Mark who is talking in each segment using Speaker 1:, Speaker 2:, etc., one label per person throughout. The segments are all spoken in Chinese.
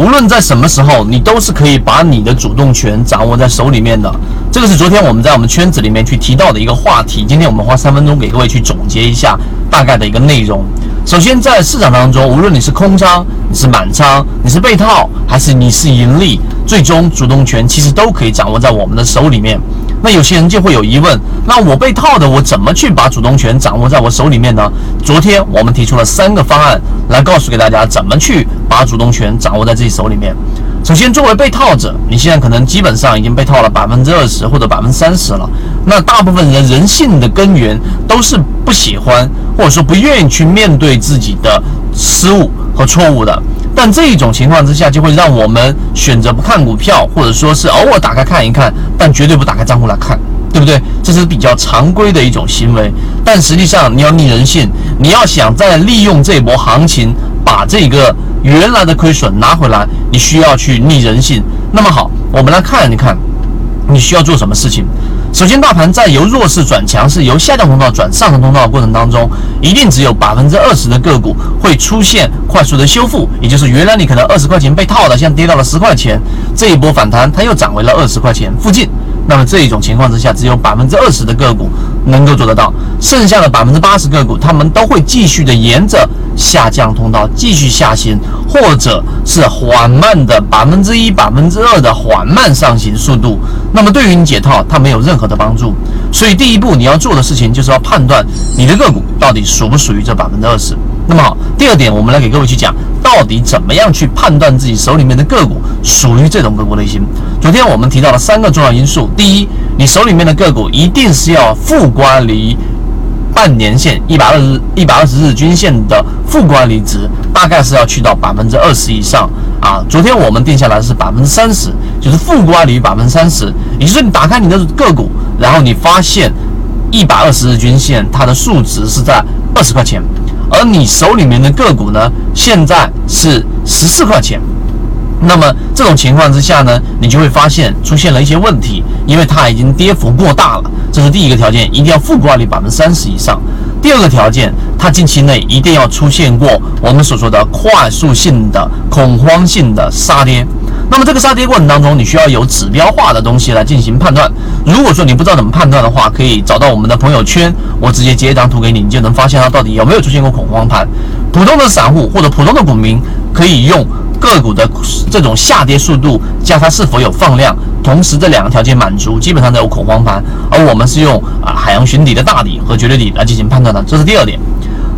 Speaker 1: 无论在什么时候，你都是可以把你的主动权掌握在手里面的。这个是昨天我们在我们圈子里面去提到的一个话题。今天我们花三分钟给各位去总结一下大概的一个内容。首先，在市场当中，无论你是空仓、你是满仓、你是被套，还是你是盈利，最终主动权其实都可以掌握在我们的手里面。那有些人就会有疑问，那我被套的，我怎么去把主动权掌握在我手里面呢？昨天我们提出了三个方案，来告诉给大家怎么去把主动权掌握在自己手里面。首先，作为被套者，你现在可能基本上已经被套了百分之二十或者百分之三十了。那大部分人人性的根源都是不喜欢或者说不愿意去面对自己的失误和错误的。但这一种情况之下，就会让我们选择不看股票，或者说是偶尔打开看一看，但绝对不打开账户来看，对不对？这是比较常规的一种行为。但实际上，你要逆人性，你要想再利用这波行情把这个原来的亏损拿回来，你需要去逆人性。那么好，我们来看一看，你需要做什么事情。首先，大盘在由弱势转强势、由下降通道转上升通道的过程当中，一定只有百分之二十的个股会出现快速的修复，也就是原来你可能二十块钱被套的，现在跌到了十块钱，这一波反弹它又涨回了二十块钱附近。那么这一种情况之下，只有百分之二十的个股能够做得到，剩下的百分之八十个股，他们都会继续的沿着下降通道继续下行，或者是缓慢的百分之一、百分之二的缓慢上行速度。那么对于你解套，它没有任何的帮助。所以第一步你要做的事情，就是要判断你的个股到底属不属于这百分之二十。那么好，第二点，我们来给各位去讲，到底怎么样去判断自己手里面的个股属于这种个股类型。昨天我们提到了三个重要因素，第一，你手里面的个股一定是要负乖离半年线一百二十一百二十日均线的负乖离值，大概是要去到百分之二十以上啊。昨天我们定下来是百分之三十，就是负乖离百分之三十，也就是你打开你的个股，然后你发现一百二十日均线它的数值是在二十块钱。而你手里面的个股呢，现在是十四块钱，那么这种情况之下呢，你就会发现出现了一些问题，因为它已经跌幅过大了。这是第一个条件，一定要负挂率百分之三十以上。第二个条件，它近期内一定要出现过我们所说的快速性的恐慌性的杀跌。那么这个杀跌过程当中，你需要有指标化的东西来进行判断。如果说你不知道怎么判断的话，可以找到我们的朋友圈，我直接截一张图给你，你就能发现它到底有没有出现过恐慌盘。普通的散户或者普通的股民可以用个股的这种下跌速度加它是否有放量，同时这两个条件满足，基本上都有恐慌盘。而我们是用啊海洋寻底的大底和绝对底来进行判断的，这是第二点。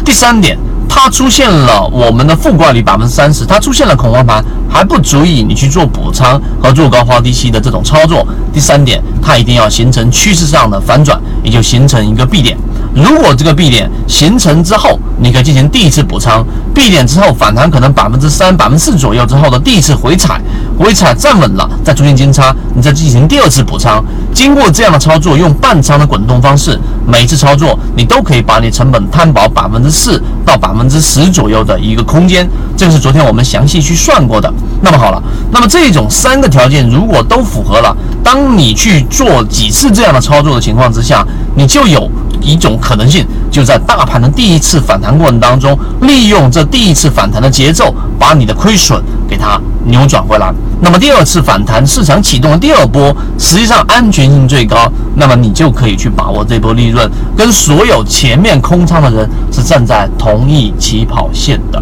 Speaker 1: 第三点。它出现了我们的负挂率百分之三十，它出现了恐慌盘，还不足以你去做补仓和做高抛低吸的这种操作。第三点，它一定要形成趋势上的反转，也就形成一个 B 点。如果这个 B 点形成之后，你可以进行第一次补仓，B 点之后反弹可能百分之三、百分之四左右之后的第一次回踩，回踩站稳了，再出现金叉，你再进行第二次补仓。经过这样的操作，用半仓的滚动方式，每一次操作你都可以把你成本摊薄百分之四到百分之十左右的一个空间。这个是昨天我们详细去算过的。那么好了，那么这种三个条件如果都符合了，当你去做几次这样的操作的情况之下，你就有。一种可能性，就在大盘的第一次反弹过程当中，利用这第一次反弹的节奏，把你的亏损给它扭转回来。那么第二次反弹，市场启动的第二波，实际上安全性最高，那么你就可以去把握这波利润，跟所有前面空仓的人是站在同一起跑线的。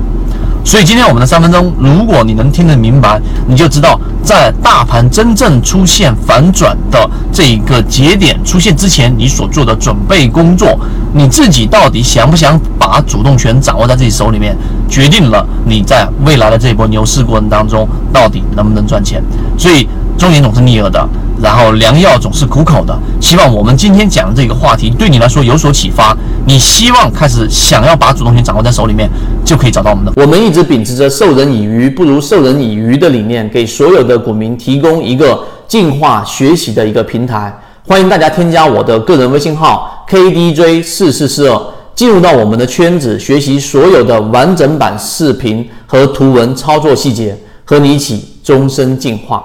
Speaker 1: 所以今天我们的三分钟，如果你能听得明白，你就知道在大盘真正出现反转的这一个节点出现之前，你所做的准备工作，你自己到底想不想把主动权掌握在自己手里面，决定了你在未来的这一波牛市过程当中到底能不能赚钱。所以。中年总是逆耳的，然后良药总是苦口的。希望我们今天讲的这个话题对你来说有所启发。你希望开始想要把主动权掌握在手里面，就可以找到我们的。
Speaker 2: 我们一直秉持着授人以鱼不如授人以渔的理念，给所有的股民提供一个进化学习的一个平台。欢迎大家添加我的个人微信号 KDJ 四四四二，进入到我们的圈子，学习所有的完整版视频和图文操作细节，和你一起终身进化。